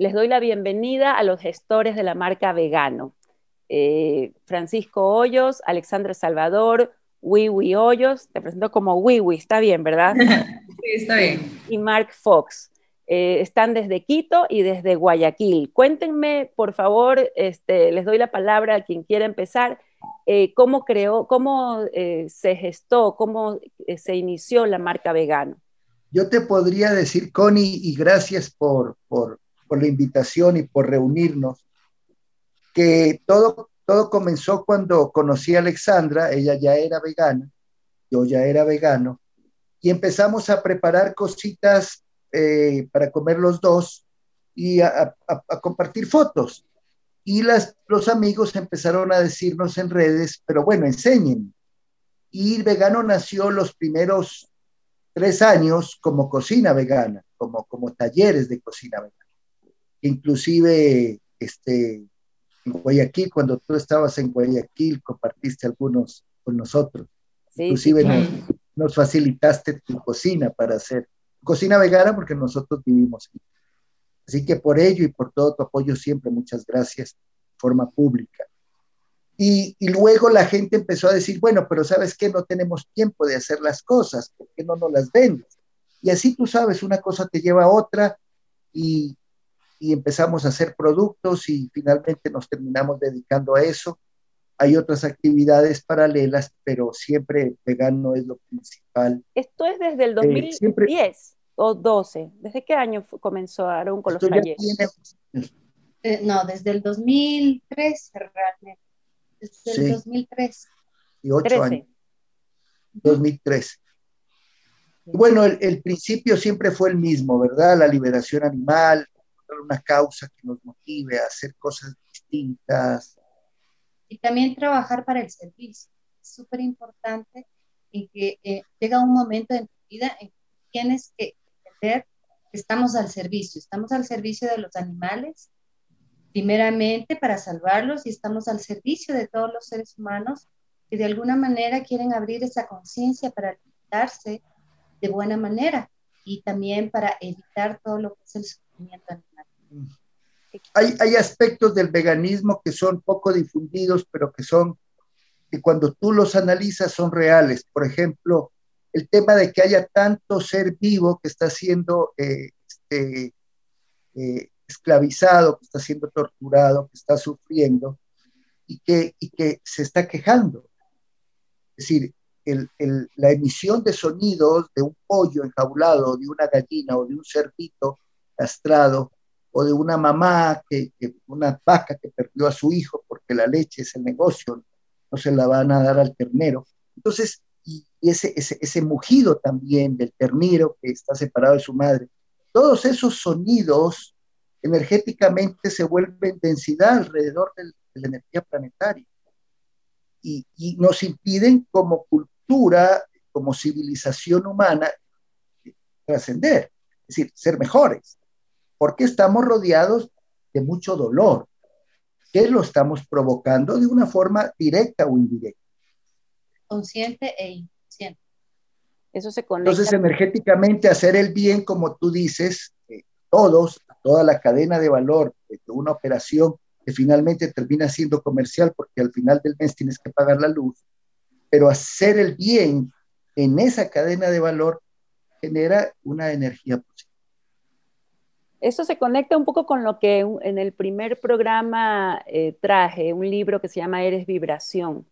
les doy la bienvenida a los gestores de la marca Vegano. Eh, Francisco Hoyos, Alexandra Salvador, Wiwi Hoyos, te presento como Wiwi, está bien, ¿verdad? sí, está bien. Y Mark Fox. Eh, están desde Quito y desde Guayaquil. Cuéntenme, por favor, este, les doy la palabra a quien quiera empezar. Eh, ¿Cómo creó, cómo eh, se gestó, cómo se inició la marca vegano? Yo te podría decir, Connie, y gracias por, por, por la invitación y por reunirnos, que todo, todo comenzó cuando conocí a Alexandra, ella ya era vegana, yo ya era vegano, y empezamos a preparar cositas eh, para comer los dos y a, compartir fotos. Y las, los amigos empezaron a decirnos en redes, pero bueno, enseñen. Y Vegano nació los primeros tres años como cocina vegana, como, como talleres de cocina vegana. Inclusive este, en Guayaquil, cuando tú estabas en Guayaquil, compartiste algunos con nosotros. Inclusive nos, nos, facilitaste tu cocina para hacer cocina vegana porque nosotros vivimos aquí. Así que por ello y por todo tu apoyo siempre, muchas gracias de forma pública. Y, y, luego la gente empezó a decir, bueno, pero sabes que no tenemos tiempo de hacer las cosas, ¿por qué no nos las vendes? Y así tú sabes, una cosa te lleva a otra y, y empezamos a hacer productos y finalmente nos terminamos dedicando a eso. Hay otras actividades paralelas, pero siempre vegano es lo principal. Esto es desde el 2010 eh, o 12. ¿Desde qué año comenzó Aaron con los talleres? Eh, no, desde el 2003 realmente. Desde el 2003. Y ocho años. 2003. Bueno, el, el, principio siempre fue el mismo, ¿verdad? La liberación animal, una causa que nos motive a hacer cosas distintas, y también trabajar para el servicio. Es súper importante en que eh, llega un momento en tu vida en que tienes que entender que estamos al servicio, estamos al servicio de los animales, primeramente para salvarlos y estamos al servicio de todos los seres humanos que de alguna manera quieren abrir esa conciencia para alimentarse de buena manera y también para evitar todo lo que es el sufrimiento animal. Mm hay, aspectos del veganismo que son poco difundidos, pero que son, que cuando tú los analizas son reales. Por ejemplo, el tema de que haya tanto ser vivo que está siendo eh, este, eh, esclavizado, que está siendo torturado, que está sufriendo y que, y que se está quejando. Es decir, la emisión de sonidos de un pollo enjaulado, de una gallina o de un cerdito castrado, o de una mamá, que, una vaca que perdió a su hijo porque la leche es el negocio, no se la van a dar al ternero. Entonces, y ese, ese, ese mugido también del ternero que está separado de su madre, todos esos sonidos energéticamente se vuelven densidad alrededor de la energía planetaria y, y nos impiden como cultura, como civilización humana, trascender, es decir, ser mejores porque estamos rodeados de mucho dolor, que lo estamos provocando de una forma directa o indirecta. Consciente e inconsciente. Eso se conecta. Entonces, energéticamente, hacer el bien, como tú dices, eh, todos, toda la cadena de valor de una operación que finalmente termina siendo comercial, porque al final del mes tienes que pagar la luz, pero hacer el bien en esa cadena de valor genera una energía positiva. Eso se conecta un poco con lo que en el primer programa eh, traje, un libro que se llama Eres Vibración.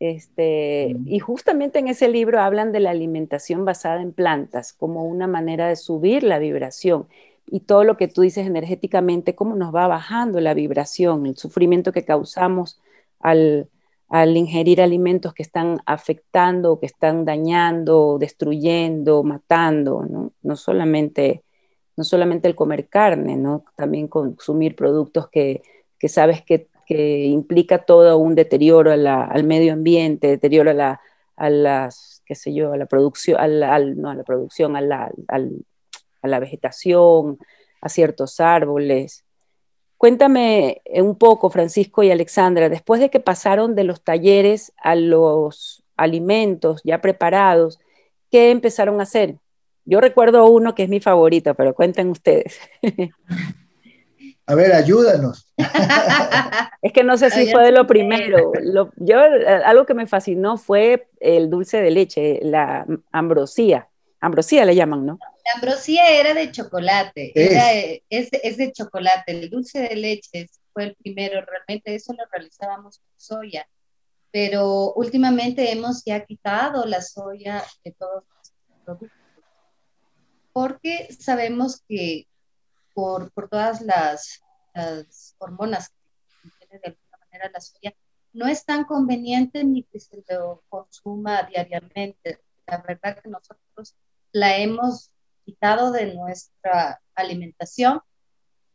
Este, y justamente en ese libro hablan de la alimentación basada en plantas como una manera de subir la vibración y todo lo que tú dices energéticamente, cómo nos va bajando la vibración, el sufrimiento que causamos al, al ingerir alimentos que están afectando, que están dañando, destruyendo, matando, ¿no? no solamente no solamente el comer carne, ¿no? También consumir productos que, sabes que, implica todo un deterioro al medio ambiente, deterioro a la, a las, qué sé yo, a la producción, no a la producción, a la, a la vegetación, a ciertos árboles. Cuéntame un poco, Francisco y Alexandra, después de que pasaron de los talleres a los alimentos ya preparados, ¿qué empezaron a hacer? Yo recuerdo uno que es mi favorito, pero cuenten ustedes. A ver, ayúdanos. es que no sé si fue de lo primero. yo, algo que me fascinó fue el dulce de leche, la ambrosía. Ambrosía le llaman, ¿no? La ambrosía era de chocolate, es. es, de chocolate. El dulce de leche fue el primero, realmente eso lo realizábamos con soya. Pero últimamente hemos ya quitado la soya de todos los productos porque sabemos que por, por todas las, las, hormonas que tiene de alguna manera la soya, no es tan conveniente ni que se lo consuma diariamente. La verdad que nosotros la hemos quitado de nuestra alimentación.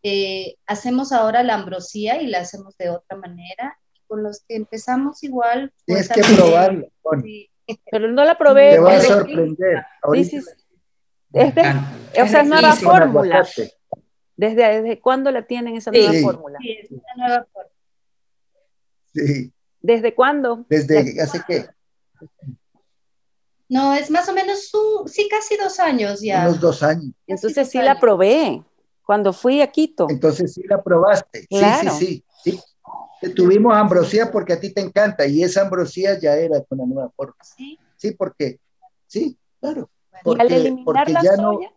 Eh, hacemos ahora la ambrosía y la hacemos de otra manera. Con los que empezamos igual. Tienes que probarla. Pero no la probé. Te va a sorprender. Desde, o sea, nueva fórmula. ¿Desde, ¿Desde cuándo la tienen esa nueva fórmula? Sí, es una nueva fórmula. Sí. ¿Desde cuándo? ¿Desde hace qué? No, es más o menos, sí, casi dos años ya. Unos dos años. Entonces sí la probé cuando fui a Quito. Entonces sí la probaste. Sí, sí, sí, sí. Tuvimos ambrosía porque a ti te encanta y esa ambrosía ya era con la nueva fórmula. Sí. Sí, porque, sí, claro. Porque, al eliminar la soya,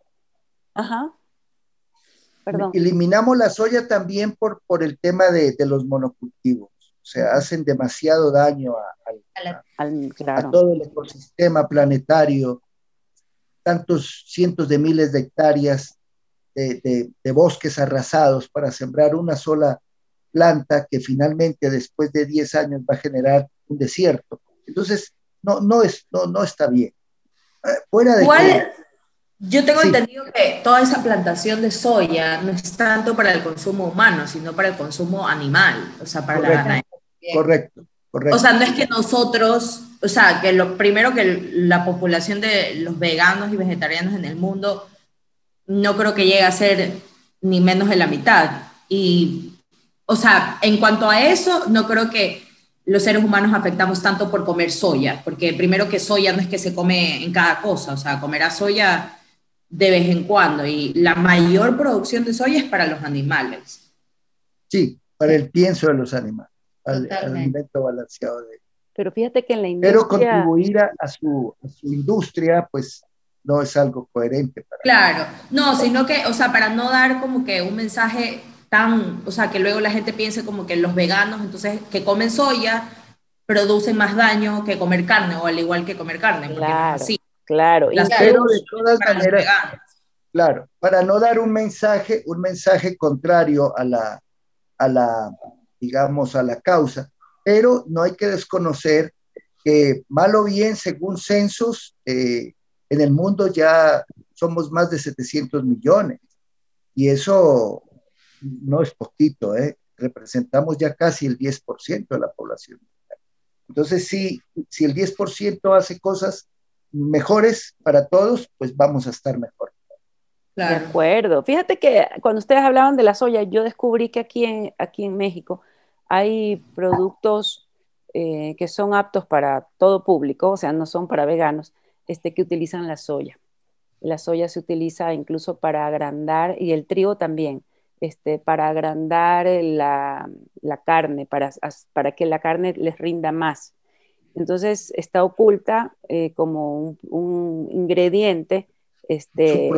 ajá. Perdón. Eliminamos la soya también por, por el tema de, de los monocultivos. O sea, hacen demasiado daño a, a, todo el ecosistema planetario, tantos cientos de miles de hectáreas de, de, de, bosques arrasados para sembrar una sola planta que finalmente después de 10 años va a generar un desierto. Entonces, no, no, es, no, no está bien. Fuera de Igual, yo tengo entendido que toda esa plantación de soya no es tanto para el consumo humano, sino para el consumo animal, o sea, para correcto, la ganadería. Correcto, correcto. O sea, no es que nosotros, o sea, que lo primero que la población de los veganos y vegetarianos en el mundo no creo que llegue a ser ni menos de la mitad. Y, o sea, en cuanto a eso, no creo que los seres humanos afectamos tanto por comer soya, porque primero que soya no es que se come en cada cosa, o sea, comerá soya de vez en cuando y la mayor producción de soya es para los animales. Sí, para el pienso de los animales, al, alimento balanceado de Pero fíjate que en la industria... Pero contribuir a, su, industria, pues no es algo coherente. Para claro, no, sino que, o sea, para no dar como que un mensaje tan, o sea, que luego la gente piense como que los veganos, entonces, que comen soya, producen más daño que comer carne, o al igual que comer carne. Claro, sí. claro. Pero de todas maneras, claro, para no dar un mensaje, un mensaje contrario a la, a la, digamos, a la causa, pero no hay que desconocer que mal o bien, según censos, eh, en el mundo ya somos más de 700 millones. Y eso no es poquito, ¿eh? representamos ya casi el 10% de la población. Entonces, si, si el 10% hace cosas mejores para todos, pues vamos a estar mejor. De acuerdo. Fíjate que cuando ustedes hablaban de la soya, yo descubrí que aquí en, aquí en México hay productos eh, que son aptos para todo público, o sea, no son para veganos, este, que utilizan la soya. La soya se utiliza incluso para agrandar y el trigo también este, para agrandar la, carne, para, para, que la carne les rinda más. Entonces está oculta eh, como un, ingrediente, este,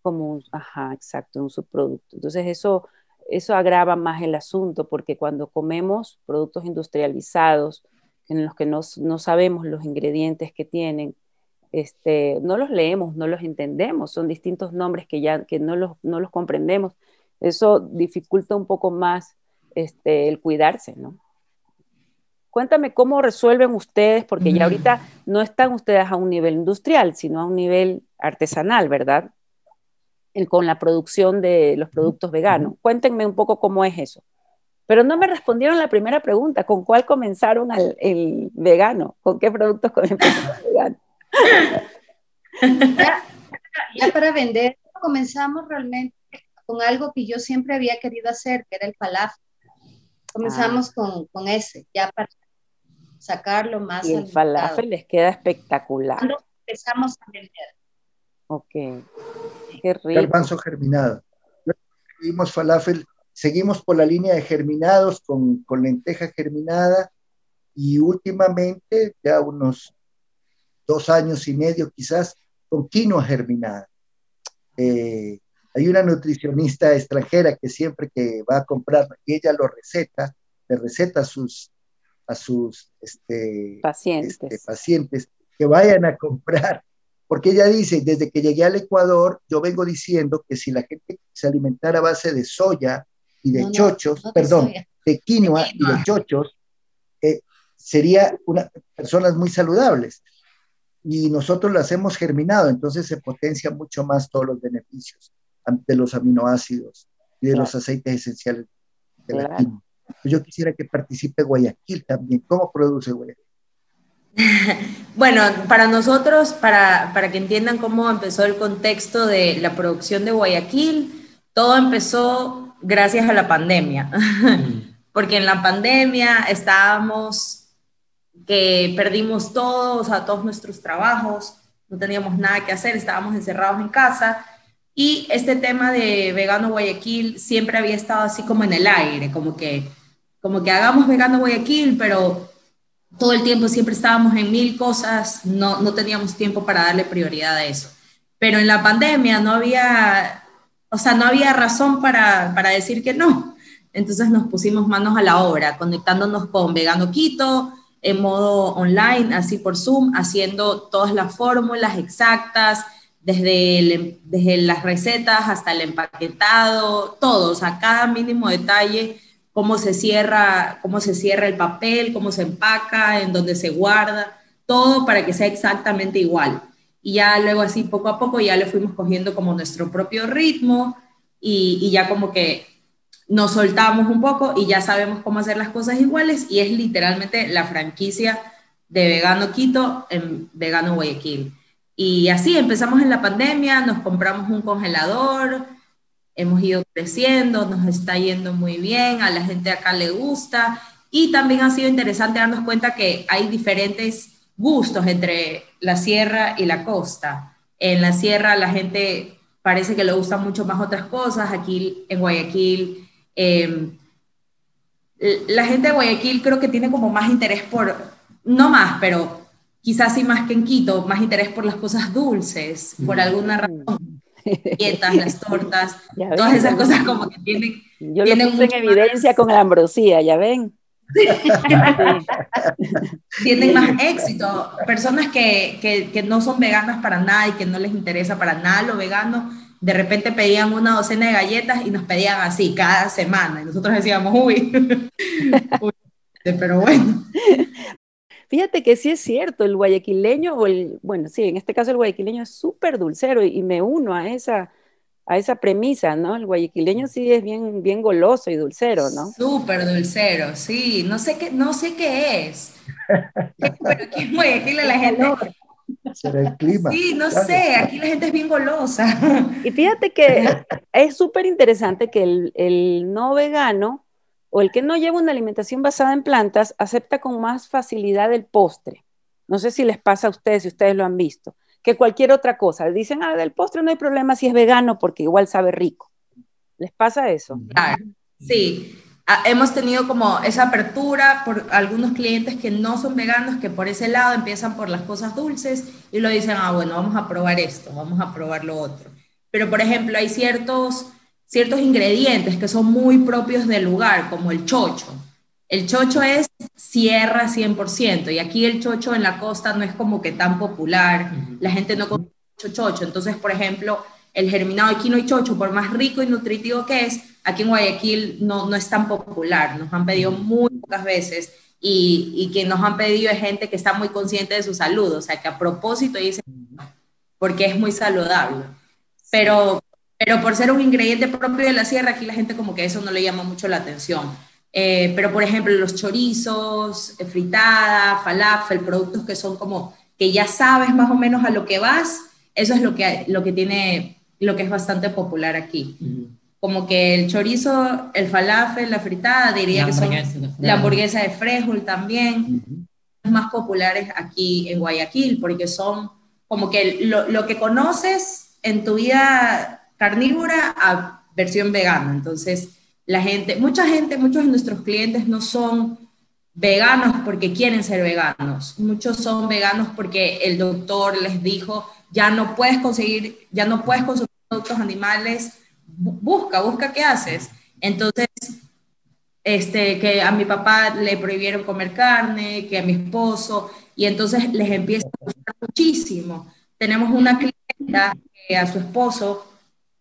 como un, ajá, exacto, un subproducto. Entonces eso, eso agrava más el asunto porque cuando comemos productos industrializados en los que no, sabemos los ingredientes que tienen, este, no los leemos, no los entendemos, son distintos nombres que ya que no los, no los comprendemos eso dificulta un poco más este, el cuidarse, ¿no? Cuéntame cómo resuelven ustedes, porque ya ahorita no están ustedes a un nivel industrial, sino a un nivel artesanal, ¿verdad? con la producción de los productos veganos. Cuéntenme un poco cómo es eso. Pero no me respondieron la primera pregunta, ¿con cuál comenzaron el vegano? ¿Con qué productos comenzaron el vegano? ya para vender comenzamos realmente con algo que yo siempre había querido hacer, que era el falafel. Comenzamos ah. con, ese, ya para sacarlo más. Y el falafel les queda espectacular. Cuando empezamos a vender. Ok, qué rico. Garbanzo germinado. Tuvimos falafel seguimos por la línea de germinados con, con lenteja germinada y últimamente, ya unos dos años y medio quizás, con quinoa germinada. Eh, hay una nutricionista extranjera que siempre que va a comprar, y ella lo receta, le receta a sus, a sus este, pacientes. Este, pacientes que vayan a comprar, porque ella dice, desde que llegué al Ecuador, yo vengo diciendo que si la gente se alimentara a base de soya y de chochos, perdón, de quinoa y de chochos, eh, sería una, personas muy saludables. Y nosotros las hemos germinado, entonces se potencia mucho más todos los beneficios de los aminoácidos y de los aceites esenciales de la quinoa. Yo quisiera que participe Guayaquil también. ¿Cómo produce Guayaquil? Bueno, para nosotros, para, para que entiendan cómo empezó el contexto de la producción de Guayaquil, todo empezó gracias a la pandemia, porque en la pandemia estábamos que perdimos todos, a todos nuestros trabajos, no teníamos nada que hacer, estábamos encerrados en casa y este tema de vegano Guayaquil siempre había estado así como en el aire, como que, como que hagamos vegano Guayaquil, pero todo el tiempo siempre estábamos en mil cosas, no, no teníamos tiempo para darle prioridad a eso. Pero en la pandemia no había, o sea, no había razón para, para decir que no. Entonces nos pusimos manos a la obra, conectándonos con Vegano Quito, en modo online, así por Zoom, haciendo todas las fórmulas exactas, desde, desde las recetas hasta el empaquetado, todo, o sea, cada mínimo detalle, cómo se cierra, cómo se cierra el papel, cómo se empaca, en dónde se guarda, todo para que sea exactamente igual. Y ya luego así poco a poco ya le fuimos cogiendo como nuestro propio ritmo y, y ya como que nos soltamos un poco y ya sabemos cómo hacer las cosas iguales y es literalmente la franquicia de Vegano Quito en Vegano Guayaquil. Y así empezamos en la pandemia, nos compramos un congelador, hemos ido creciendo, nos está yendo muy bien, a la gente acá le gusta y también ha sido interesante darnos cuenta que hay diferentes gustos entre la sierra y la costa. En la sierra la gente parece que le gustan mucho más otras cosas, aquí en Guayaquil Em, la gente de Guayaquil creo que tiene como más interés por, no más, pero quizás sí más que en Quito, más interés por las cosas dulces, por mm. alguna razón. Dietas, las tortas, todas esas cosas como que tienen. Yo tienen lo en evidencia con la ambrosía, ya ven. tienen más éxito. Personas que, que, que, no son veganas para nada y que no les interesa para nada lo vegano, de repente pedían una docena de galletas y nos pedían así cada semana. Y nosotros decíamos, uy, pero bueno. Fíjate que sí es cierto, el guayaquileño, o el, bueno, sí, en este caso el guayaquileño es súper dulcero y, me uno a esa, a esa premisa, ¿no? El guayaquileño sí es bien, bien goloso y dulcero, ¿no? Súper dulcero, sí. No sé qué, no sé qué es. Pero aquí en Guayaquil la gente Será el clima. Sí, no sé, aquí la gente es bien golosa. Y fíjate que es súper interesante que el, el, no vegano o el que no lleva una alimentación basada en plantas acepta con más facilidad el postre. No sé si les pasa a ustedes, si ustedes lo han visto, que cualquier otra cosa. Dicen, ah, del postre no hay problema si es vegano porque igual sabe rico. ¿Les pasa eso? Sí. Ah, hemos tenido como esa apertura por algunos clientes que no son veganos, que por ese lado empiezan por las cosas dulces y lo dicen, ah, bueno, vamos a probar esto, vamos a probar lo otro. Pero, por ejemplo, hay ciertos, ciertos ingredientes que son muy propios del lugar, como el chocho. El chocho es sierra 100%, y aquí el chocho en la costa no es como que tan popular, la gente no come mucho chocho. Entonces, por ejemplo, el germinado de quino y chocho, por más rico y nutritivo que es, aquí en Guayaquil no, no es tan popular, nos han pedido muy pocas veces y, y que nos han pedido es gente que está muy consciente de su salud, o sea, que a propósito dicen, porque es muy saludable. Pero, pero por ser un ingrediente propio de la sierra, aquí la gente como que eso no le llama mucho la atención. Eh, pero por ejemplo, los chorizos, eh, fritada, falafel, productos que son como que ya sabes más o menos a lo que vas, eso es lo que, lo que tiene, lo que es bastante popular aquí. Como que el chorizo, el falafel, la fritada, diría que son la hamburguesa de frijol también, uh más populares aquí en Guayaquil, porque son como que lo, lo, que conoces en tu vida carnívora a versión vegana. Entonces, la gente, mucha gente, muchos de nuestros clientes no son veganos porque quieren ser veganos, muchos son veganos porque el doctor les dijo, ya no puedes conseguir, ya no puedes consumir productos animales, busca, busca qué haces. Entonces, este, que a mi papá le prohibieron comer carne, que a mi esposo, y entonces les empieza a gustar muchísimo. Tenemos una clienta a su esposo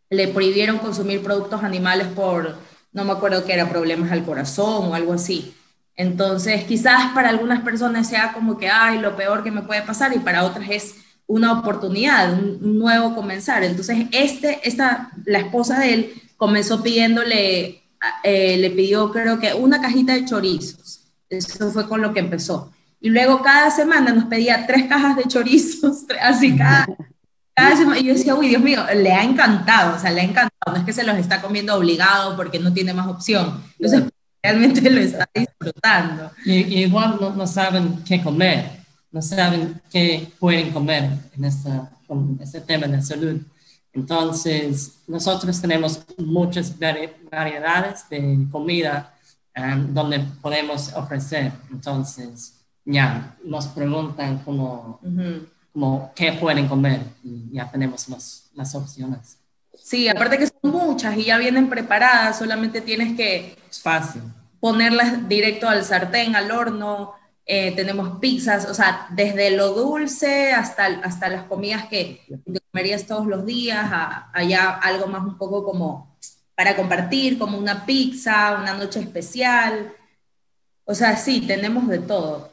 le prohibieron consumir productos animales por, no me acuerdo qué era, problemas al corazón o algo así. Entonces, quizás para algunas personas sea como que, ay, lo peor que me puede pasar, y para otras es una oportunidad, un, nuevo comenzar. Entonces, este, esta, la esposa de él comenzó pidiéndole, eh, le pidió creo que una cajita de chorizos. Eso fue con lo que empezó. Y luego cada semana nos pedía tres cajas de chorizos, así cada. Y yo decía, uy, Dios mío, le ha encantado, o sea, le ha encantado. No es que se los está comiendo obligado porque no tiene más opción. Entonces, realmente lo está disfrutando. Y, igual no, no saben qué comer no saben qué pueden comer en esta, con este tema de salud. Entonces, nosotros tenemos muchas variedades de comida um, donde podemos ofrecer. Entonces, ya nos preguntan cómo, qué pueden comer y ya tenemos las opciones. Sí, aparte que son muchas y ya vienen preparadas, solamente tienes que... Es fácil. Ponerlas directo al sartén, al horno, eh, tenemos pizzas, o sea, desde lo dulce hasta, hasta las comidas que te comerías todos los días, a, allá algo más un poco como para compartir, como una pizza, una noche especial. O sea, sí, tenemos de todo.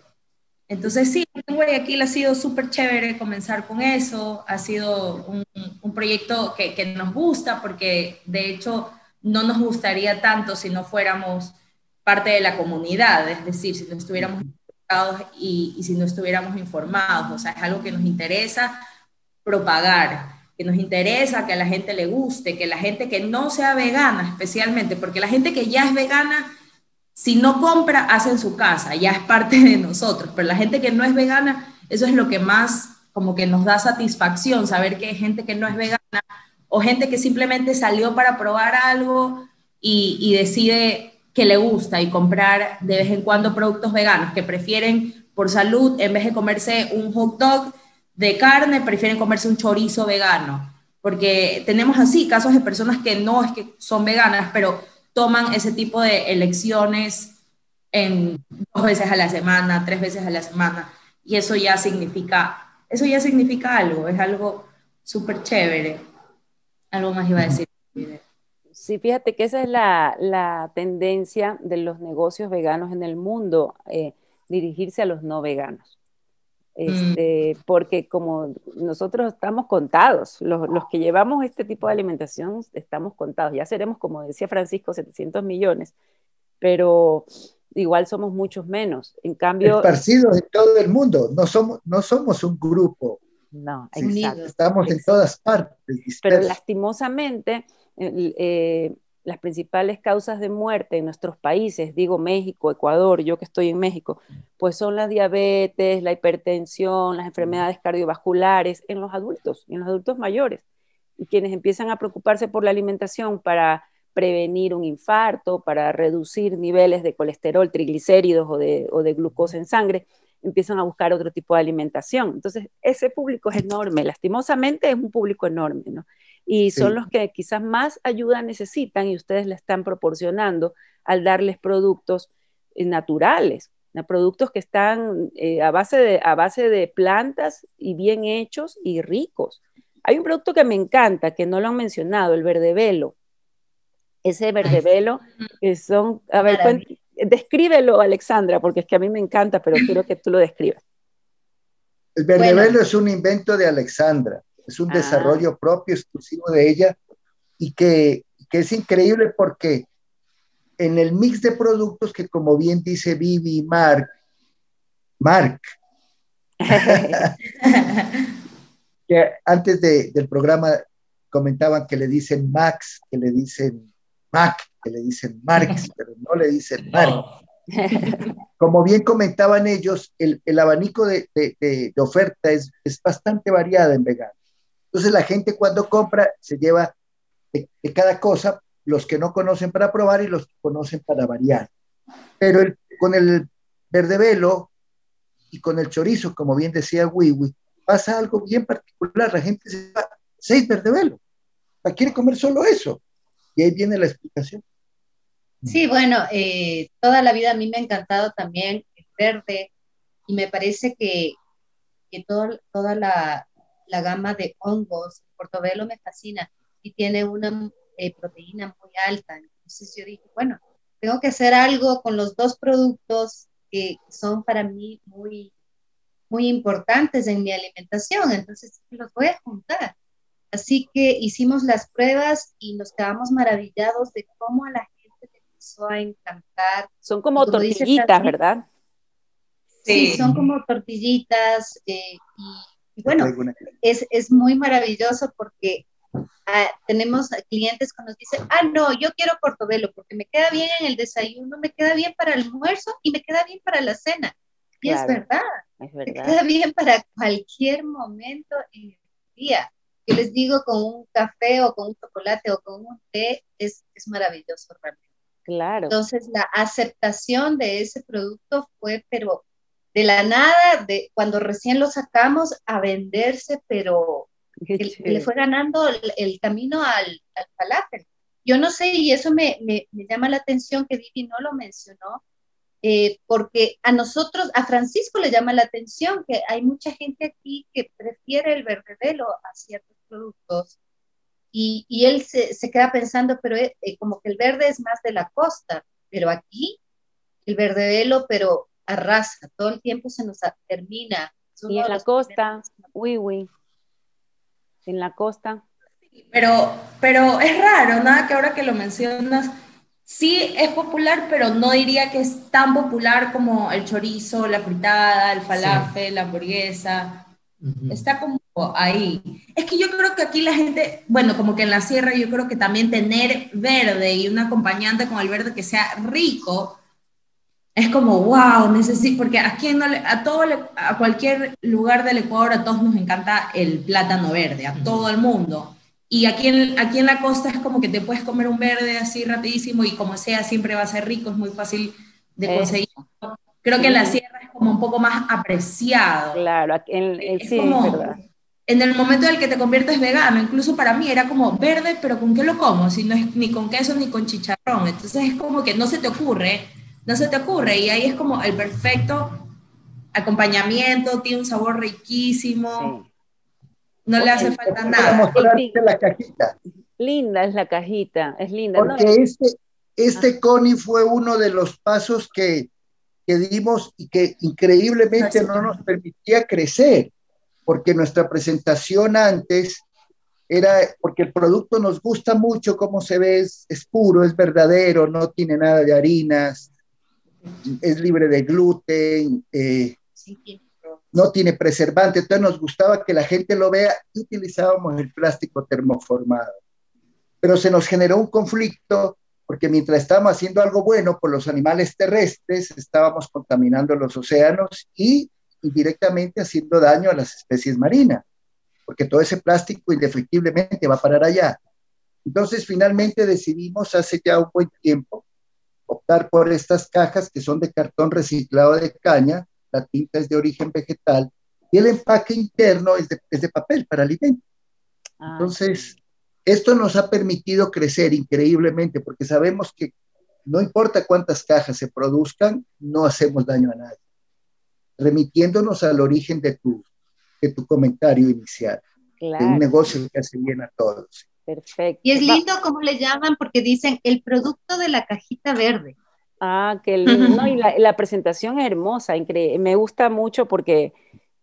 Entonces, sí, en Guayaquil ha sido súper chévere comenzar con eso, ha sido un, un proyecto que, que, nos gusta porque de hecho no nos gustaría tanto si no fuéramos parte de la comunidad, es decir, si no estuviéramos y, si no estuviéramos informados. O sea, es algo que nos interesa propagar, que nos interesa que a la gente le guste, que la gente que no sea vegana especialmente, porque la gente que ya es vegana, si no compra, hace en su casa, ya es parte de nosotros, pero la gente que no es vegana, eso es lo que más como que nos da satisfacción, saber que hay gente que no es vegana o gente que simplemente salió para probar algo y, y decide que le gusta y comprar de vez en cuando productos veganos, que prefieren por salud, en vez de comerse un hot dog de carne, prefieren comerse un chorizo vegano. Porque tenemos así casos de personas que no es que son veganas, pero toman ese tipo de elecciones en dos veces a la semana, tres veces a la semana, y eso ya significa, eso ya significa algo, es algo súper chévere. Algo más iba a decir. Sí, fíjate que esa es la, tendencia de los negocios veganos en el mundo, eh, dirigirse a los no veganos. Mm. Este, Porque como nosotros estamos contados, los, que llevamos este tipo de alimentación estamos contados, ya seremos, como decía Francisco, 700 millones, pero igual somos muchos menos. En cambio... Esparcidos en todo el mundo, no somos, no somos un grupo. No, exacto. Estamos en todas partes. Pero lastimosamente eh, las principales causas de muerte en nuestros países, digo México, Ecuador, yo que estoy en México, pues son la diabetes, la hipertensión, las enfermedades cardiovasculares en los adultos, en los adultos mayores. Y quienes empiezan a preocuparse por la alimentación para prevenir un infarto, para reducir niveles de colesterol, triglicéridos o de, o de glucosa en sangre, empiezan a buscar otro tipo de alimentación. Entonces, ese público es enorme, lastimosamente es un público enorme, ¿no? Y son los que quizás más ayuda necesitan y ustedes le están proporcionando al darles productos eh, naturales, productos que están eh, a, base de, a base de plantas y bien hechos y ricos. Hay un producto que me encanta, que no lo han mencionado, el verde velo. Ese verde velo, que son, a ver, descríbelo, Alexandra, porque es que a mí me encanta, pero quiero que tú lo describas. El verde velo es un invento de Alexandra es un ah. desarrollo propio, exclusivo de ella, y que, que, es increíble porque en el mix de productos que, como bien dice Vivi y Mark, Mark, que antes de, del programa comentaban que le dicen Max, que le dicen Mac, que le dicen Marx, pero no le dicen Mark. Como bien comentaban ellos, el, el abanico de, de, de, oferta es, es, bastante variada en vegano. Entonces la gente cuando compra se lleva de, cada cosa los que no conocen para probar y los que conocen para variar. Pero con el verde velo y con el chorizo, como bien decía Wiwi, pasa algo bien particular. La gente se va seis verde velo. quiere comer solo eso. Y ahí viene la explicación. Sí, bueno, eh, toda la vida a mí me ha encantado también el verde y me parece que, que toda la, la, gama de hongos, el portobelo me fascina y tiene una eh, proteína muy alta. Entonces yo dije, bueno, tengo que hacer algo con los dos productos que son para mí muy, muy importantes en mi alimentación. Entonces los voy a juntar. Así que hicimos las pruebas y nos quedamos maravillados de cómo a la gente le empezó a encantar. Son como, tortillitas, ¿verdad? Sí. son como tortillitas eh, y, bueno, es, es, muy maravilloso porque ah, tenemos clientes que nos dicen, ah, no, yo quiero portobelo porque me queda bien en el desayuno, me queda bien para el almuerzo y me queda bien para la cena. Y es verdad, es verdad. Me queda bien para cualquier momento en el día yo les digo con un café o con un chocolate o con un té es, es maravilloso realmente. Claro. Entonces la aceptación de ese producto fue, pero de la nada, de cuando recién lo sacamos a venderse, pero le fue ganando el, camino al, al, falafel. Yo no sé, y eso me, me, me llama la atención que Vivi no lo mencionó, eh, porque a nosotros, a Francisco le llama la atención que hay mucha gente aquí que prefiere el verdedelo a ciertos productos y, y él se, se, queda pensando, pero eh, como que el verde es más de la costa, pero aquí el verdedelo, pero arrasa, todo el tiempo se nos termina. Y en la costa, uy, uy, en la costa. Pero, pero es raro, nada que ahora que lo mencionas, sí es popular, pero no diría que es tan popular como el chorizo, la fritada, el falafel, la hamburguesa. Está como ahí. Es que yo creo que aquí la gente, bueno, como que en la sierra yo creo que también tener verde y un acompañante con el verde que sea rico, es como, wow, necesito, porque aquí no a, todo, a cualquier lugar del Ecuador, a todos nos encanta el plátano verde, a todo el mundo. Y aquí en, aquí en la costa es como que te puedes comer un verde así rapidísimo y como sea, siempre va a ser rico, es muy fácil de conseguir. Creo que en la sierra es como un poco más apreciado. Claro, en, en, sí, verdad. En el momento en el que te conviertes vegano, incluso para mí era como verde, pero ¿con qué lo como? Si no es ni con queso ni con chicharrón. Entonces es como que no se te ocurre, no se te ocurre. Y ahí es como el perfecto acompañamiento, tiene un sabor riquísimo. Sí no le hace falta nada. la cajita. Linda es la cajita, es linda. Porque este, este Connie fue uno de los pasos que, que dimos y que increíblemente no nos permitía crecer, porque nuestra presentación antes era, porque el producto nos gusta mucho, cómo se ve, es, es puro, es verdadero, no tiene nada de harinas, es libre de gluten, eh, no tiene preservante, entonces nos gustaba que la gente lo vea y utilizábamos el plástico termoformado. Pero se nos generó un conflicto porque mientras estábamos haciendo algo bueno por los animales terrestres, estábamos contaminando los océanos y indirectamente haciendo daño a las especies marinas, porque todo ese plástico indefectiblemente va a parar allá. Entonces, finalmente decidimos hace ya un buen tiempo optar por estas cajas que son de cartón reciclado de caña, la tinta es de origen vegetal y el empaque interno es de, papel para alimento. Ah, Entonces, esto nos ha permitido crecer increíblemente porque sabemos que no importa cuántas cajas se produzcan, no hacemos daño a nadie. Remitiéndonos al origen de tu, de tu comentario inicial, de un negocio que hace bien a todos. Perfecto. Y es lindo como le llaman porque dicen el producto de la cajita verde. Ah, qué lindo. y la, presentación es hermosa, me gusta mucho porque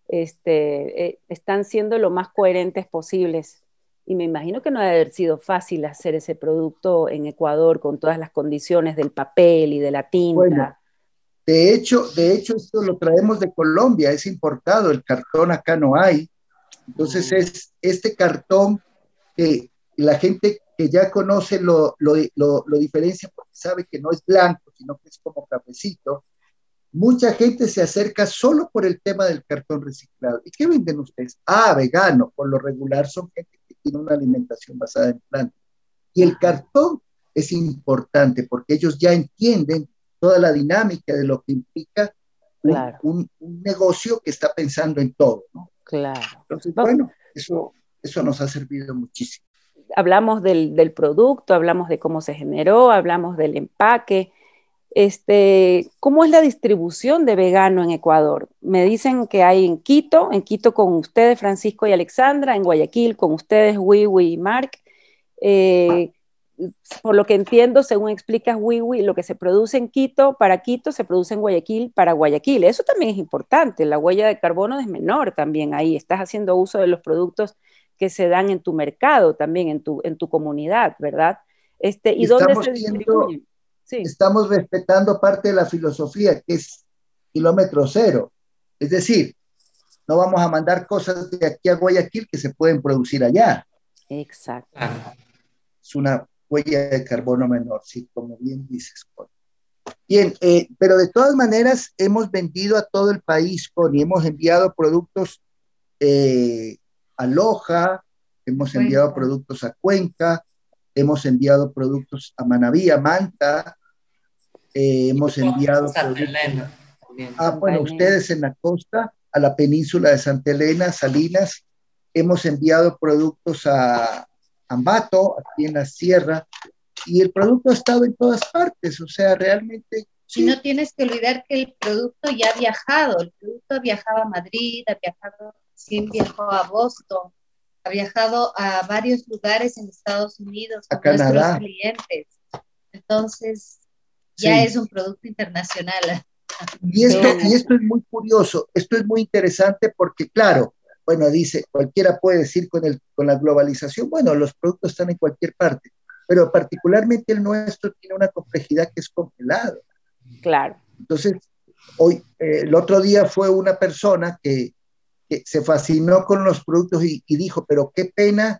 este, eh, están siendo lo más coherentes posibles. Y me imagino que no debe haber sido fácil hacer ese producto en Ecuador con todas las condiciones del papel y de la tinta. de hecho, de hecho, esto lo traemos de Colombia, es importado, el cartón acá no hay. Entonces mm. es este cartón que la gente que ya conoce lo, lo, lo, lo diferencia porque sabe que no es blanco, sino que es como cafecito, mucha gente se acerca solo por el tema del cartón reciclado. ¿Y qué venden ustedes? Ah, vegano. Por lo regular son gente que tiene una alimentación basada en plantas. Y el cartón es importante porque ellos ya entienden toda la dinámica de lo que implica un, negocio que está pensando en todo. ¿no? Claro. Entonces, bueno, eso, eso nos ha servido muchísimo. Hablamos del, producto, hablamos de cómo se generó, hablamos del empaque. Este, ¿Cómo es la distribución de vegano en Ecuador? Me dicen que hay en Quito, en Quito con ustedes, Francisco y Alexandra, en Guayaquil con ustedes, Wiwi y Mark. Eh, por lo que entiendo, según explicas Wiwi, lo que se produce en Quito para Quito se produce en Guayaquil para Guayaquil. Eso también es importante, la huella de carbono es menor también ahí, estás haciendo uso de los productos que se dan en tu mercado también, en tu, en tu comunidad, ¿verdad? Este, ¿Y, dónde se distribuyen? Estamos respetando parte de la filosofía, que es kilómetro cero. Es decir, no vamos a mandar cosas de aquí a Guayaquil que se pueden producir allá. Exacto. Es una huella de carbono menor, sí, como bien dices, Bien, eh, pero de todas maneras hemos vendido a todo el país, y hemos enviado productos eh, a Loja, hemos enviado productos a Cuenca, hemos enviado productos a Manaví, a Manta, eh, hemos enviado productos a, bueno, ustedes en la costa, a la península de Santa Elena, Salinas, hemos enviado productos a Ambato, aquí en la sierra, y el producto ha estado en todas partes, o sea, realmente... Y no tienes que olvidar que el producto ya ha viajado, el producto ha viajado a Madrid, ha viajado, sí viajó a Boston, ha viajado a varios lugares en Estados Unidos a con nuestros clientes. Entonces, ya es un producto internacional. Y esto, y esto es muy curioso, esto es muy interesante porque, claro, bueno, dice, cualquiera puede decir con, el, con la globalización, bueno, los productos están en cualquier parte, pero particularmente el nuestro tiene una complejidad que es congelado. Claro. Entonces, hoy, eh, el otro día fue una persona que, se fascinó con los productos y, y, dijo, pero qué pena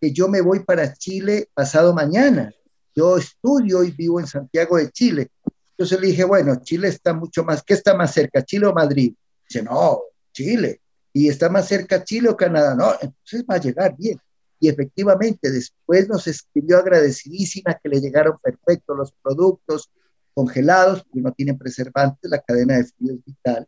que yo me voy para Chile pasado mañana. Yo estudio y vivo en Santiago de Chile. Entonces le dije, bueno, Chile está mucho más, ¿qué está más cerca, Chile o Madrid? Dice, no, Chile y está más cerca Chile o Canadá, no, entonces va a llegar bien. Y efectivamente, después nos escribió agradecidísima que le llegaron perfectos los productos congelados, porque no tienen preservantes, la cadena de frío es vital.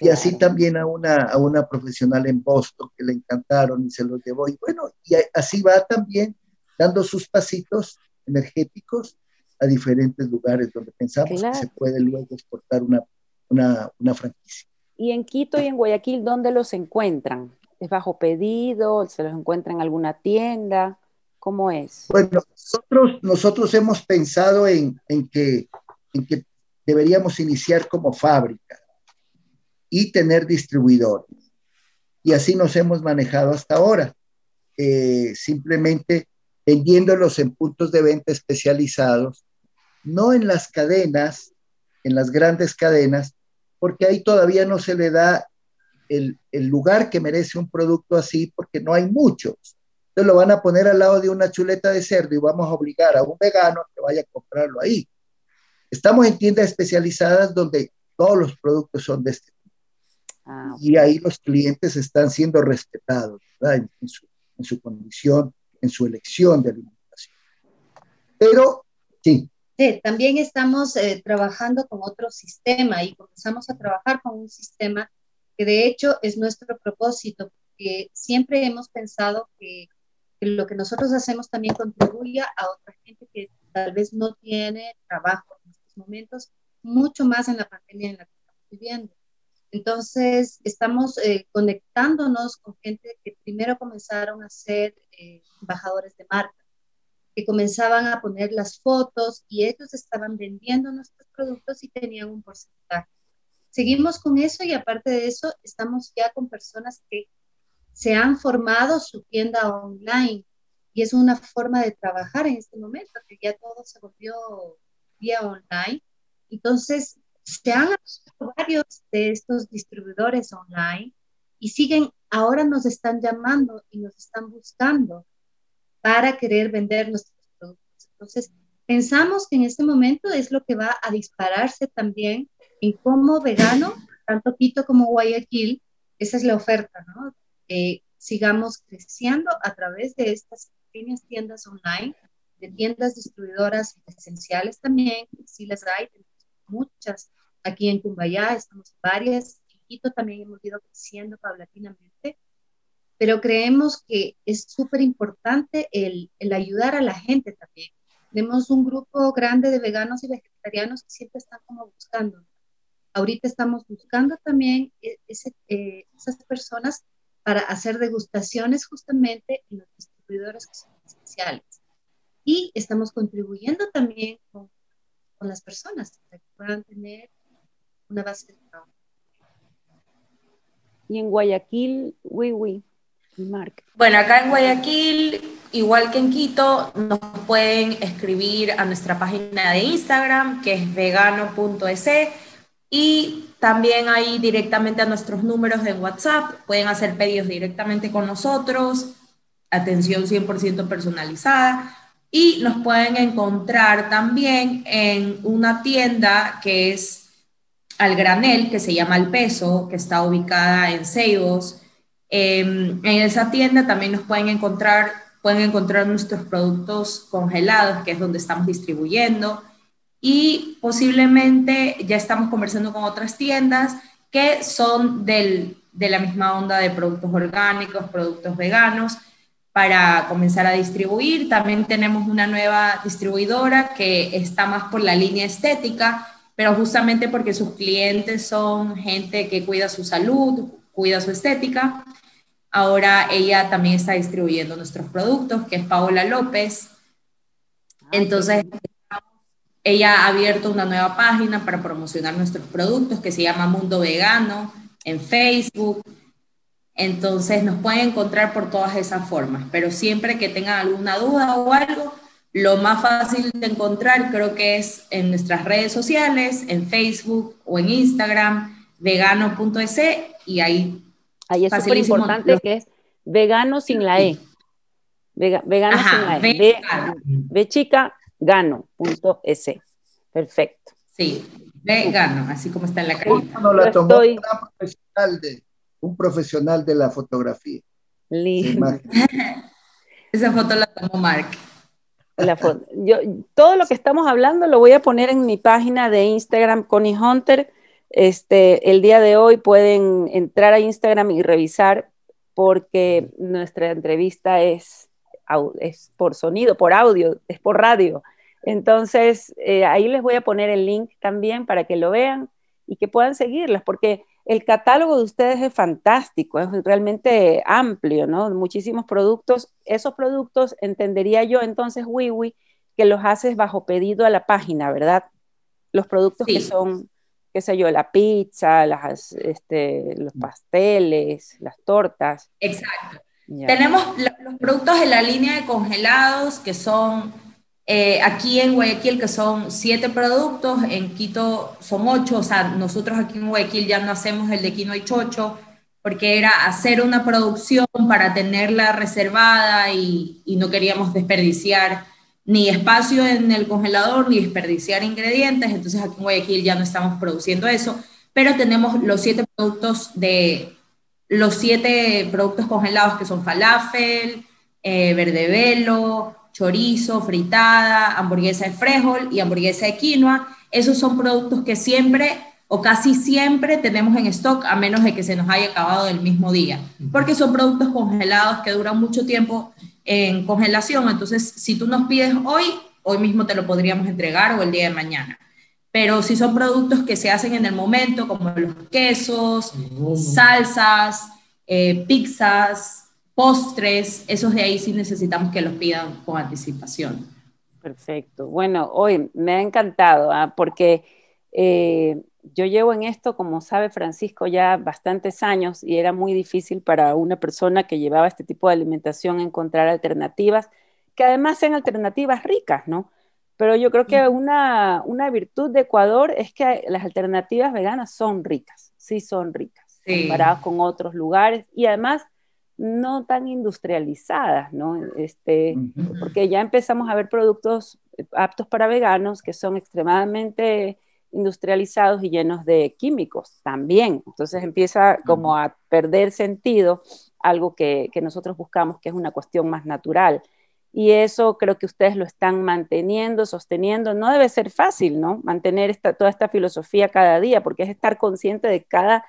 Y así también a una, a una profesional en Boston que le encantaron y se los llevó. Y bueno, y así va también dando sus pasitos energéticos a diferentes lugares donde pensamos que se puede luego exportar una, una, una franquicia. Y en Quito y en Guayaquil, ¿dónde los encuentran? ¿Es bajo pedido? ¿Se los encuentran en alguna tienda? ¿Cómo es? Bueno, nosotros, nosotros hemos pensado en, en, que, en que deberíamos iniciar como fábrica y tener distribuidores. Y así nos hemos manejado hasta ahora, eh, simplemente vendiéndolos en puntos de venta especializados, no en las cadenas, en las grandes cadenas, porque ahí todavía no se le da el, lugar que merece un producto así, porque no hay muchos. Entonces lo van a poner al lado de una chuleta de cerdo y vamos a obligar a un vegano que vaya a comprarlo ahí. Estamos en tiendas especializadas donde todos los productos son de este Ah, y ahí los clientes están siendo respetados en, su, en su condición, en su elección de alimentación. Pero sí, también estamos eh, trabajando con otro sistema y comenzamos a trabajar con un sistema que de hecho es nuestro propósito, porque siempre hemos pensado que, lo que nosotros hacemos también contribuye a otra gente que tal vez no tiene trabajo en estos momentos, mucho más en la pandemia en la que estamos viviendo. Entonces, estamos eh, conectándonos con gente que primero comenzaron a ser eh, embajadores de marca que comenzaban a poner las fotos y ellos estaban vendiendo nuestros productos y tenían un porcentaje. Seguimos con eso y aparte de eso, estamos ya con personas que se han formado su tienda online y es una forma de trabajar en este momento, que ya todo se volvió vía online. Entonces, se han hecho varios de estos distribuidores online y siguen, ahora nos están llamando y nos están buscando para querer vender nuestros productos. Entonces, pensamos que en este momento es lo que va a dispararse también en cómo vegano, tanto Quito como Guayaquil, esa es la oferta, ¿no? sigamos creciendo a través de estas pequeñas tiendas online de tiendas distribuidoras esenciales también, sí las hay, muchas aquí en Cumbayá, estamos varias, en Quito también hemos ido creciendo paulatinamente, pero creemos que es súper importante el, el ayudar a la gente también. Tenemos un grupo grande de veganos y vegetarianos que siempre están como buscando. Ahorita estamos buscando también e, ese, eh, esas personas para hacer degustaciones justamente en los distribuidores que son esenciales. Y estamos contribuyendo también con, con las personas para que puedan tener una base de trabajo. Y en Guayaquil, oui, oui, Mark. Bueno, acá en Guayaquil, igual que en Quito, nos pueden escribir a nuestra página de Instagram, que es vegano.es, y también ahí directamente a nuestros números de WhatsApp. Pueden hacer pedidos directamente con nosotros, atención 100% personalizada. Y nos pueden encontrar también en una tienda que es al granel, que se llama El Peso, que está ubicada en Ceibos. Em, en esa tienda también nos pueden encontrar, pueden encontrar nuestros productos congelados, que es donde estamos distribuyendo y posiblemente ya estamos conversando con otras tiendas que son del, de la misma onda de productos orgánicos, productos veganos, para comenzar a distribuir. También tenemos una nueva distribuidora que está más por la línea estética, pero justamente porque sus clientes son gente que cuida su salud, cuida su estética. Ahora ella también está distribuyendo nuestros productos, que es Paola López. Ah, Entonces, ella ha abierto una nueva página para promocionar nuestros productos que se llama Mundo Vegano en Facebook. Entonces nos pueden encontrar por todas esas formas, pero siempre que tengan alguna duda o algo, lo más fácil de encontrar creo que es en nuestras redes sociales, en Facebook o en Instagram, vegano.es y ahí. Ahí es súper importante que es vegano sin la E. vegano sin la E. ve chica, gano.es. Perfecto. Sí, vegano, así como está en la calle. la tomó un, profesional de, un profesional de la fotografía. Esa foto la tomó Mark. La foto. Yo, todo lo que estamos hablando lo voy a poner en mi página de Instagram, Connie Hunter. Este, el día de hoy pueden entrar a Instagram y revisar porque nuestra entrevista es por sonido, por audio, es por radio. Entonces, eh, ahí les voy a poner el link también para que lo vean y que puedan seguirlas, porque el catálogo de ustedes es fantástico, es realmente amplio, ¿no? Muchísimos productos. Esos productos, entendería yo entonces, WiWi, que los haces bajo pedido a la página, ¿verdad? Los productos que son, qué sé yo, la pizza, las, este, los pasteles, las tortas. Exacto. Tenemos los productos de la línea de congelados, que son eh, aquí en Guayaquil, que son siete productos, en Quito son ocho, o sea, nosotros aquí en Guayaquil ya no hacemos el de Quino y Chocho, porque era hacer una producción para tenerla reservada y, no queríamos desperdiciar ni espacio en el congelador, ni desperdiciar ingredientes, entonces aquí en Guayaquil ya no estamos produciendo eso, pero tenemos los siete productos de los siete productos congelados que son falafel, eh, verde velo, chorizo, fritada, hamburguesa de frijol y hamburguesa de quinoa. Esos son productos que siempre o casi siempre tenemos en stock a menos de que se nos haya acabado el mismo día, porque son productos congelados que duran mucho tiempo en congelación. Entonces, si tú nos pides hoy, hoy mismo te lo podríamos entregar o el día de mañana pero si son productos que se hacen en el momento, como los quesos, salsas, eh, pizzas, postres, esos de ahí sí necesitamos que los pidan con anticipación. Perfecto. Bueno, hoy me ha encantado, ¿ah? porque eh, yo llevo en esto, como sabe Francisco, ya bastantes años y era muy difícil para una persona que llevaba este tipo de alimentación encontrar alternativas, que además sean alternativas ricas, ¿no? Pero yo creo que una, una virtud de Ecuador es que las alternativas veganas son ricas, sí son ricas, comparadas con otros lugares y además no tan industrializadas, ¿no? Este, Porque ya empezamos a ver productos aptos para veganos que son extremadamente industrializados y llenos de químicos también. Entonces empieza como a perder sentido algo que, que nosotros buscamos, que es una cuestión más natural. y eso creo que ustedes lo están manteniendo, sosteniendo. No debe ser fácil, ¿no? Mantener esta, toda esta filosofía cada día, porque es estar consciente de cada,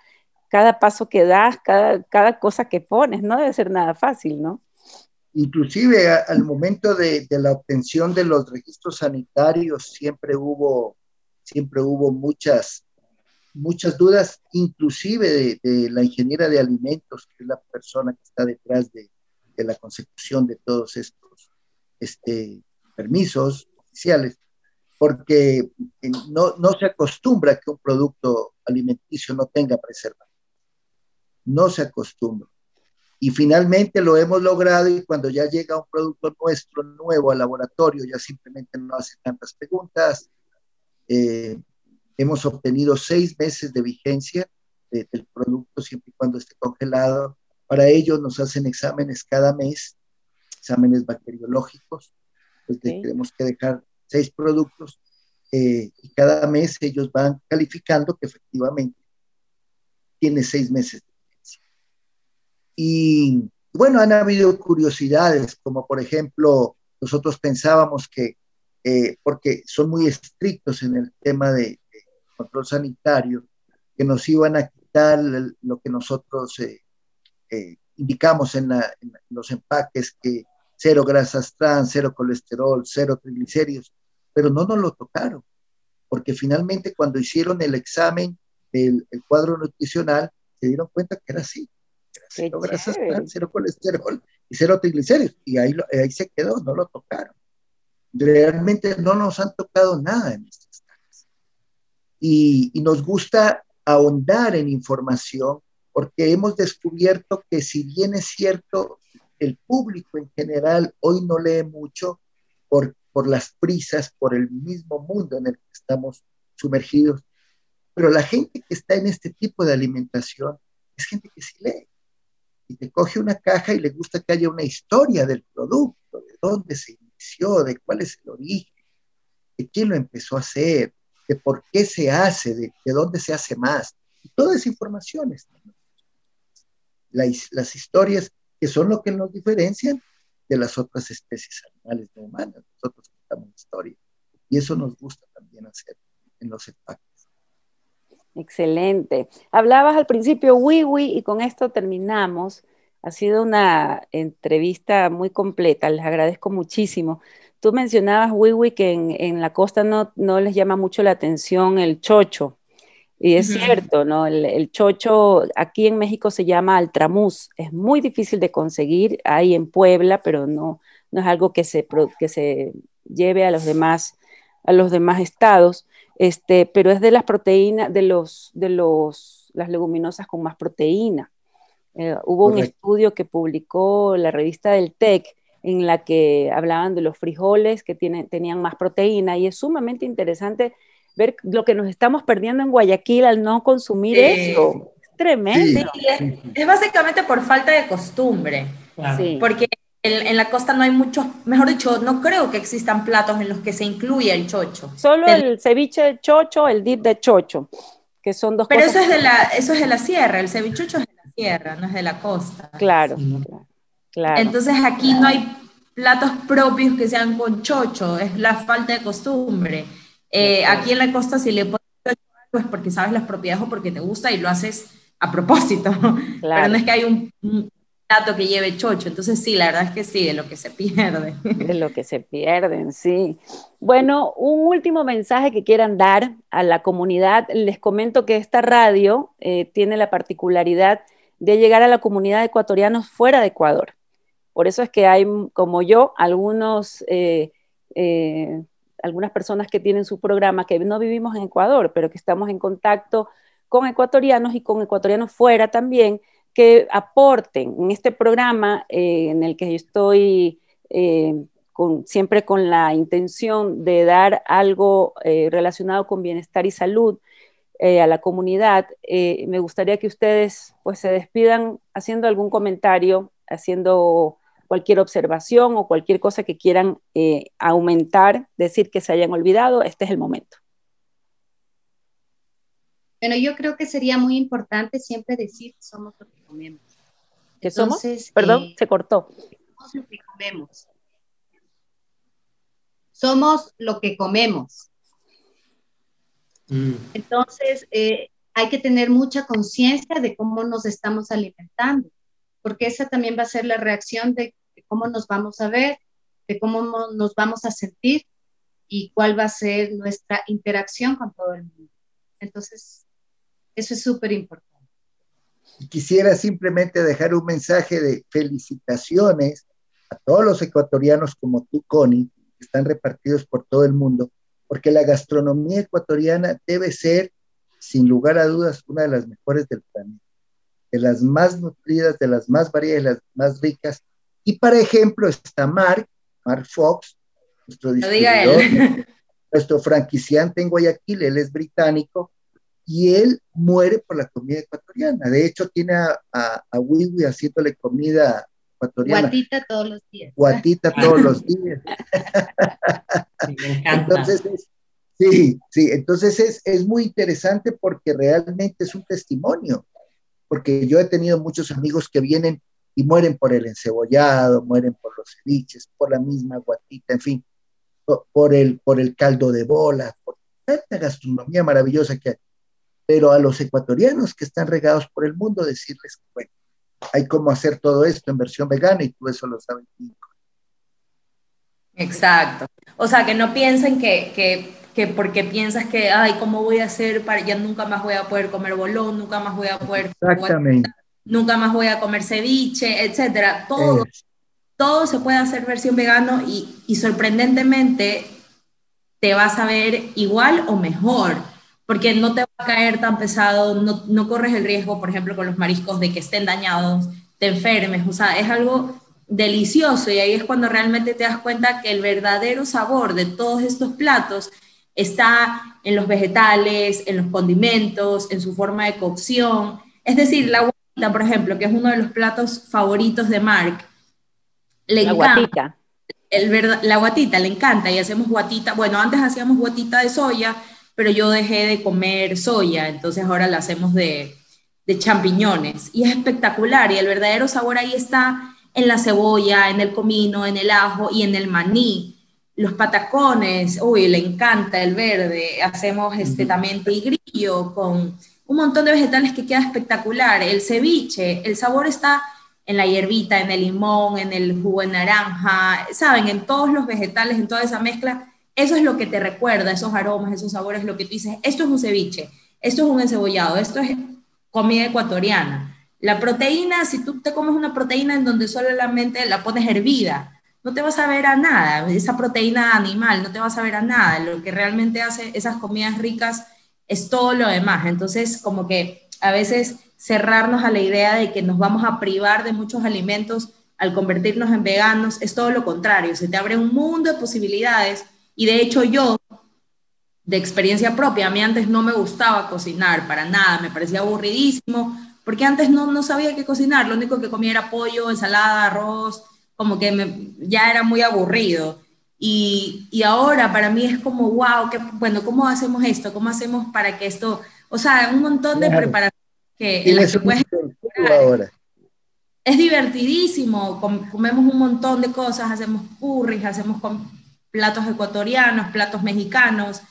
cada paso que das, cada, cada cosa que pones. No debe ser nada fácil, ¿no? Inclusive al momento de, de, la obtención de los registros sanitarios siempre hubo, siempre hubo muchas, muchas dudas, inclusive de, de la ingeniera de alimentos, que es la persona que está detrás de, de la consecución de todos estos este, permisos oficiales, porque no, no se acostumbra que un producto alimenticio no tenga preservativo. No se acostumbra. Y finalmente lo hemos logrado y cuando ya llega un producto nuestro nuevo al laboratorio, ya simplemente no hace tantas preguntas. Eh, hemos obtenido seis meses de vigencia del producto siempre y cuando esté congelado para ello nos hacen exámenes cada mes, exámenes bacteriológicos, pues tenemos que dejar seis productos eh, y cada mes ellos van calificando que efectivamente tiene seis meses de. Y bueno, han habido curiosidades, como por ejemplo, nosotros pensábamos que, eh, porque son muy estrictos en el tema de, control sanitario, que nos iban a quitar lo que nosotros eh, eh, indicamos en, los empaques que cero grasas trans, cero colesterol, cero triglicéridos, pero no nos lo tocaron, porque finalmente cuando hicieron el examen del cuadro nutricional, se dieron cuenta que era así. Cero grasas cero colesterol y cero triglicéridos. Y ahí, ahí se quedó, no lo tocaron. Realmente no nos han tocado nada en estas casas. Y, y nos gusta ahondar en información porque hemos descubierto que si bien es cierto, el público en general hoy no lee mucho por, por las prisas, por el mismo mundo en el que estamos sumergidos, pero la gente que está en este tipo de alimentación es gente que sí lee. Y te coge una caja y le gusta que haya una historia del producto, de dónde se inició, de cuál es el origen, de quién lo empezó a hacer, de por qué se hace, de, de dónde se hace más. Y toda esa información está las historias que son lo que nos diferencian de las otras especies animales no humanas. Nosotros contamos historia y eso nos gusta también hacer en los empaques. Excelente. Hablabas al principio Wiwi y con esto terminamos. Ha sido una entrevista muy completa, les agradezco muchísimo. Tú mencionabas, Wiwi, que en, en la costa no, no les llama mucho la atención el chocho. Y es cierto, ¿no? El, chocho aquí en México se llama altramuz. Es muy difícil de conseguir, hay en Puebla, pero no, no es algo que se, que se lleve a los demás, a los demás estados. Este, pero es de las proteínas, de los, de los, las leguminosas con más proteína. Eh, hubo un estudio que publicó la revista del TEC en la que hablaban de los frijoles que tienen, tenían más proteína y es sumamente interesante ver lo que nos estamos perdiendo en Guayaquil al no consumir eso. Es tremendo. es, básicamente por falta de costumbre. Porque en, la costa no hay muchos, mejor dicho, no creo que existan platos en los que se incluya el chocho. Solo el, ceviche de chocho, el dip de chocho, que son dos Pero eso es, de la, eso es de la sierra, el cevichucho es de la sierra, no es de la costa. Claro, claro. Entonces aquí no hay platos propios que sean con chocho, es la falta de costumbre. Eh, aquí en la costa, si le pones pues porque sabes las propiedades o porque te gusta y lo haces a propósito. Pero no es que hay un, plato que lleve chocho. Entonces, sí, la verdad es que sí, de lo que se pierde. De lo que se pierden, sí. Bueno, un último mensaje que quieran dar a la comunidad. Les comento que esta radio eh, tiene la particularidad de llegar a la comunidad de ecuatorianos fuera de Ecuador. Por eso es que hay, como yo, algunos eh, algunas personas que tienen su programa, que no vivimos en Ecuador, pero que estamos en contacto con ecuatorianos y con ecuatorianos fuera también, que aporten en este programa eh, en el que estoy eh, siempre con la intención de dar algo eh, relacionado con bienestar y salud a la comunidad. me gustaría que ustedes pues se despidan haciendo algún comentario, haciendo cualquier observación o cualquier cosa que quieran aumentar, decir que se hayan olvidado, este es el momento. Bueno, yo creo que sería muy importante siempre decir que somos comemos. ¿Que somos? Perdón, eh, se cortó. Somos lo que comemos. somos lo que comemos. Mm. Entonces, eh, hay que tener mucha conciencia de cómo nos estamos alimentando, porque esa también va a ser la reacción de, cómo nos vamos a ver, de cómo nos vamos a sentir y cuál va a ser nuestra interacción con todo el mundo. Entonces, eso es súper importante. Quisiera simplemente dejar un mensaje de felicitaciones a todos los ecuatorianos como tú, Connie, que están repartidos por todo el mundo, porque la gastronomía ecuatoriana debe ser, sin lugar a dudas, una de las mejores del planeta, de las más nutridas, de las más variadas, de las más ricas. Y para ejemplo está Mark, Mark Fox, nuestro distribuidor, nuestro franquiciante en Guayaquil, él es británico, y él muere por la comida ecuatoriana. De hecho, tiene a, a, a Wiwi haciéndole comida ecuatoriana. Guatita todos los días. Guatita todos los días. me encanta. Entonces, sí, sí, entonces es, es muy interesante porque realmente es un testimonio, porque yo he tenido muchos amigos que vienen y mueren por el encebollado, mueren por los ceviches, por la misma guatita, en fin, por, el, por el caldo de bola, por tanta gastronomía maravillosa que hay. Pero a los ecuatorianos que están regados por el mundo, decirles que, bueno, hay cómo hacer todo esto en versión vegana y tú eso lo sabes. Exacto. O sea, que no piensen que, que, que, porque piensas que, ay, ¿cómo voy a hacer para, ya nunca más voy a poder comer bolón, nunca más voy a poder... Exactamente. nunca más voy a comer ceviche, etcétera. Todo, todo se puede hacer versión vegano y, y sorprendentemente te vas a ver igual o mejor porque no te va a caer tan pesado, no, no, corres el riesgo, por ejemplo, con los mariscos de que estén dañados, te enfermes, o sea, es algo delicioso y ahí es cuando realmente te das cuenta que el verdadero sabor de todos estos platos está en los vegetales, en los condimentos, en su forma de cocción. Es decir, la guatita, por ejemplo, que es uno de los platos favoritos de Mark, le la encanta. El la guatita le encanta y hacemos guatita, bueno, antes hacíamos guatita de soya, pero yo dejé de comer soya, entonces ahora la hacemos de, de champiñones y es espectacular y el verdadero sabor ahí está en la cebolla, en el comino, en el ajo y en el maní. Los patacones, uy, le encanta el verde. Hacemos este también tigrillo con un montón de vegetales que queda espectacular. El ceviche, el sabor está en la hierbita, en el limón, en el jugo de naranja, saben, en todos los vegetales, en toda esa mezcla eso es lo que te recuerda, esos aromas, esos sabores, lo que tú dices, esto es un ceviche, esto es un encebollado, esto es comida ecuatoriana. La proteína, si tú te comes una proteína en donde solamente la pones hervida, no te vas a ver a nada, esa proteína animal no te vas a ver a nada, lo que realmente hace esas comidas ricas es todo lo demás. Entonces, como que a veces cerrarnos a la idea de que nos vamos a privar de muchos alimentos al convertirnos en veganos es todo lo contrario, se te abre un mundo de posibilidades y de hecho yo, de experiencia propia, a mí antes no me gustaba cocinar para nada, me parecía aburridísimo, porque antes no, no sabía qué cocinar, lo único que comía era pollo, ensalada, arroz, como que me, ya era muy aburrido. Y, y, ahora para mí es como, wow, que, bueno, ¿cómo hacemos esto? ¿Cómo hacemos para que esto, o sea, un montón de preparaciones que, en las que puedes ahora. Es divertidísimo, comemos un montón de cosas, hacemos curries, hacemos platos ecuatorianos, platos mexicanos,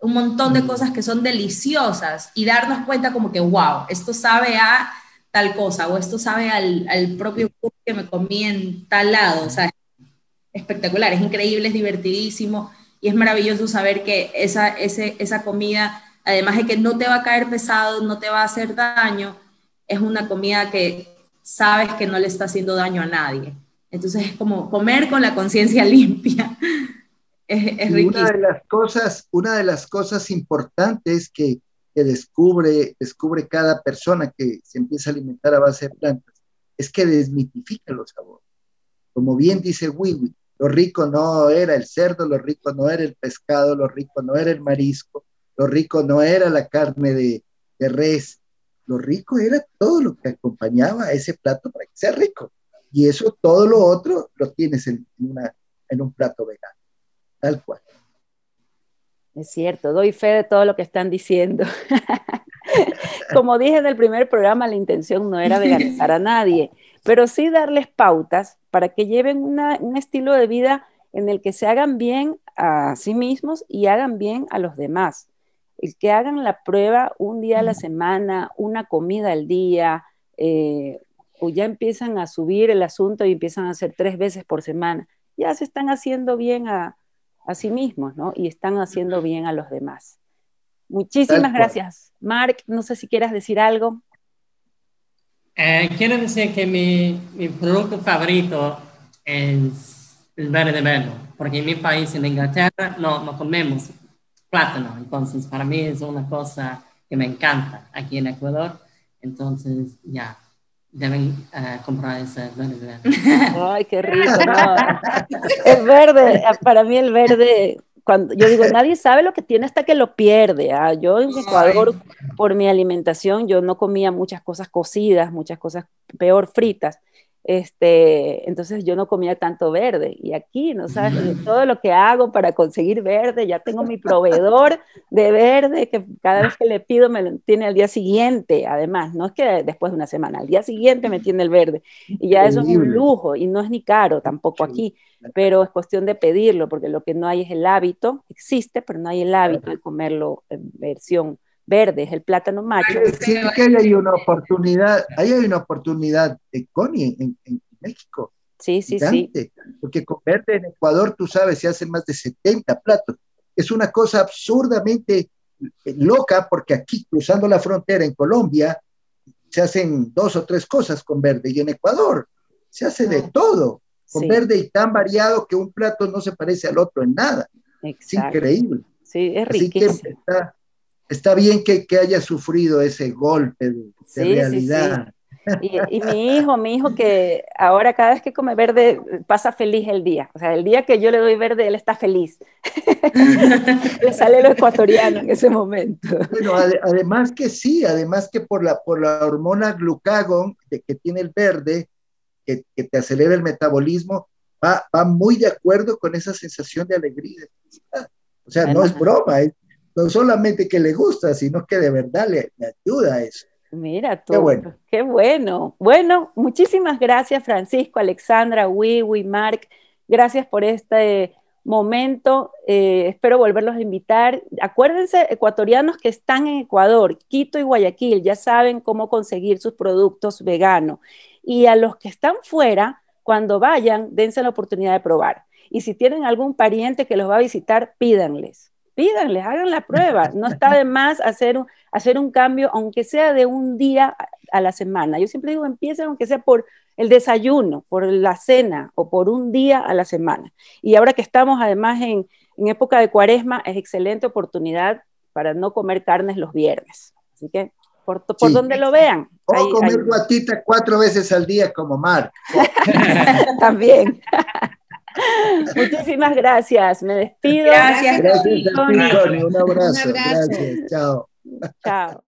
un montón de mm. cosas que son deliciosas y darnos cuenta como que, wow, esto sabe a tal cosa o esto sabe al, al propio que me comí en tal lado, o sea, espectacular, es increíble, es divertidísimo y es maravilloso saber que esa, ese, esa comida, además de que no te va a caer pesado, no te va a hacer daño, es una comida que sabes que no le está haciendo daño a nadie. Entonces es como comer con la conciencia limpia. Es, una de las cosas, una de las cosas importantes que, que, descubre, descubre cada persona que se empieza a alimentar a base de plantas es que desmitifica los sabores. Como bien dice Wiwi, lo rico no era el cerdo, lo rico no era el pescado, lo rico no era el marisco, lo rico no era la carne de, de res, lo rico era todo lo que acompañaba a ese plato para que sea rico. Y eso, todo lo otro, lo tienes en, una, en un plato vegano. Tal cual. Es cierto, doy fe de todo lo que están diciendo. Como dije en el primer programa, la intención no era veganizar a nadie, pero sí darles pautas para que lleven un estilo de vida en el que se hagan bien a sí mismos y hagan bien a los demás. El que hagan la prueba un día a la semana, una comida al día, eh, o ya empiezan a subir el asunto y empiezan a hacer tres veces por semana, ya se están haciendo bien a, a sí mismos, ¿no? Y están haciendo bien a los demás. Muchísimas gracias. Mark, no sé si quieras decir algo. Eh, quiero decir que mi, mi, producto favorito es el verde verde, porque en mi país, en Inglaterra, no, no comemos plátano, entonces para mí es una cosa que me encanta aquí en Ecuador, entonces ya, deben uh, comprar ese verde. Ay, qué rico. No. El verde, para mí el verde cuando yo digo, nadie sabe lo que tiene hasta que lo pierde. ¿ah? Yo en Ecuador, por mi alimentación, yo no comía muchas cosas cocidas, muchas cosas peor fritas. Este, entonces yo no comía tanto verde. Y aquí, ¿no sabes? Todo lo que hago para conseguir verde, ya tengo mi proveedor de verde que cada vez que le pido me lo tiene al día siguiente. Además, no es que después de una semana, al día siguiente me tiene el verde. Y ya eso es un lujo y no es ni caro tampoco aquí pero es cuestión de pedirlo, porque lo que no hay es el hábito, existe, pero no hay el hábito de comerlo en versión verde, es el plátano macho. Sí, que ahí hay una oportunidad, ahí hay una oportunidad, de Connie, en, México. Sí, sí, sí. Porque con verde en Ecuador, tú sabes, se hacen más de 70 platos. Es una cosa absurdamente eh, loca, porque aquí, cruzando la frontera en Colombia, se hacen dos o tres cosas con verde, y en Ecuador se hace de ah. todo con verde y tan variado que un plato no se parece al otro en nada. Es increíble. Sí, es riquísimo. está, bien que, que, haya sufrido ese golpe de, realidad. Y, y, mi hijo, mi hijo que ahora cada vez que come verde pasa feliz el día. O sea, el día que yo le doy verde, él está feliz. le sale lo ecuatoriano en ese momento. Bueno, además que sí, además que por la, por la hormona glucagón de que tiene el verde, que, te acelera el metabolismo, va, va, muy de acuerdo con esa sensación de alegría. O sea, no es broma, no solamente que le gusta, sino que de verdad le, ayuda a eso. Mira tú, qué bueno. qué bueno. Bueno, muchísimas gracias Francisco, Alexandra, Wiwi, Mark. Gracias por este momento. Eh, espero volverlos a invitar. Acuérdense, ecuatorianos que están en Ecuador, Quito y Guayaquil, ya saben cómo conseguir sus productos veganos y a los que están fuera, cuando vayan, dense la oportunidad de probar. Y si tienen algún pariente que los va a visitar, pídanles, pídanles, hagan la prueba. No está de más hacer un, hacer un cambio, aunque sea de un día a la semana. Yo siempre digo, empiecen aunque sea por el desayuno, por la cena o por un día a la semana. Y ahora que estamos además en, en época de cuaresma, es excelente oportunidad para no comer carnes los viernes. Así que por, donde lo vean. O comer guatita cuatro veces al día como Mar. También. Muchísimas gracias. Me despido. Gracias. Gracias, Un abrazo. Un abrazo. Gracias. Chao. Chao.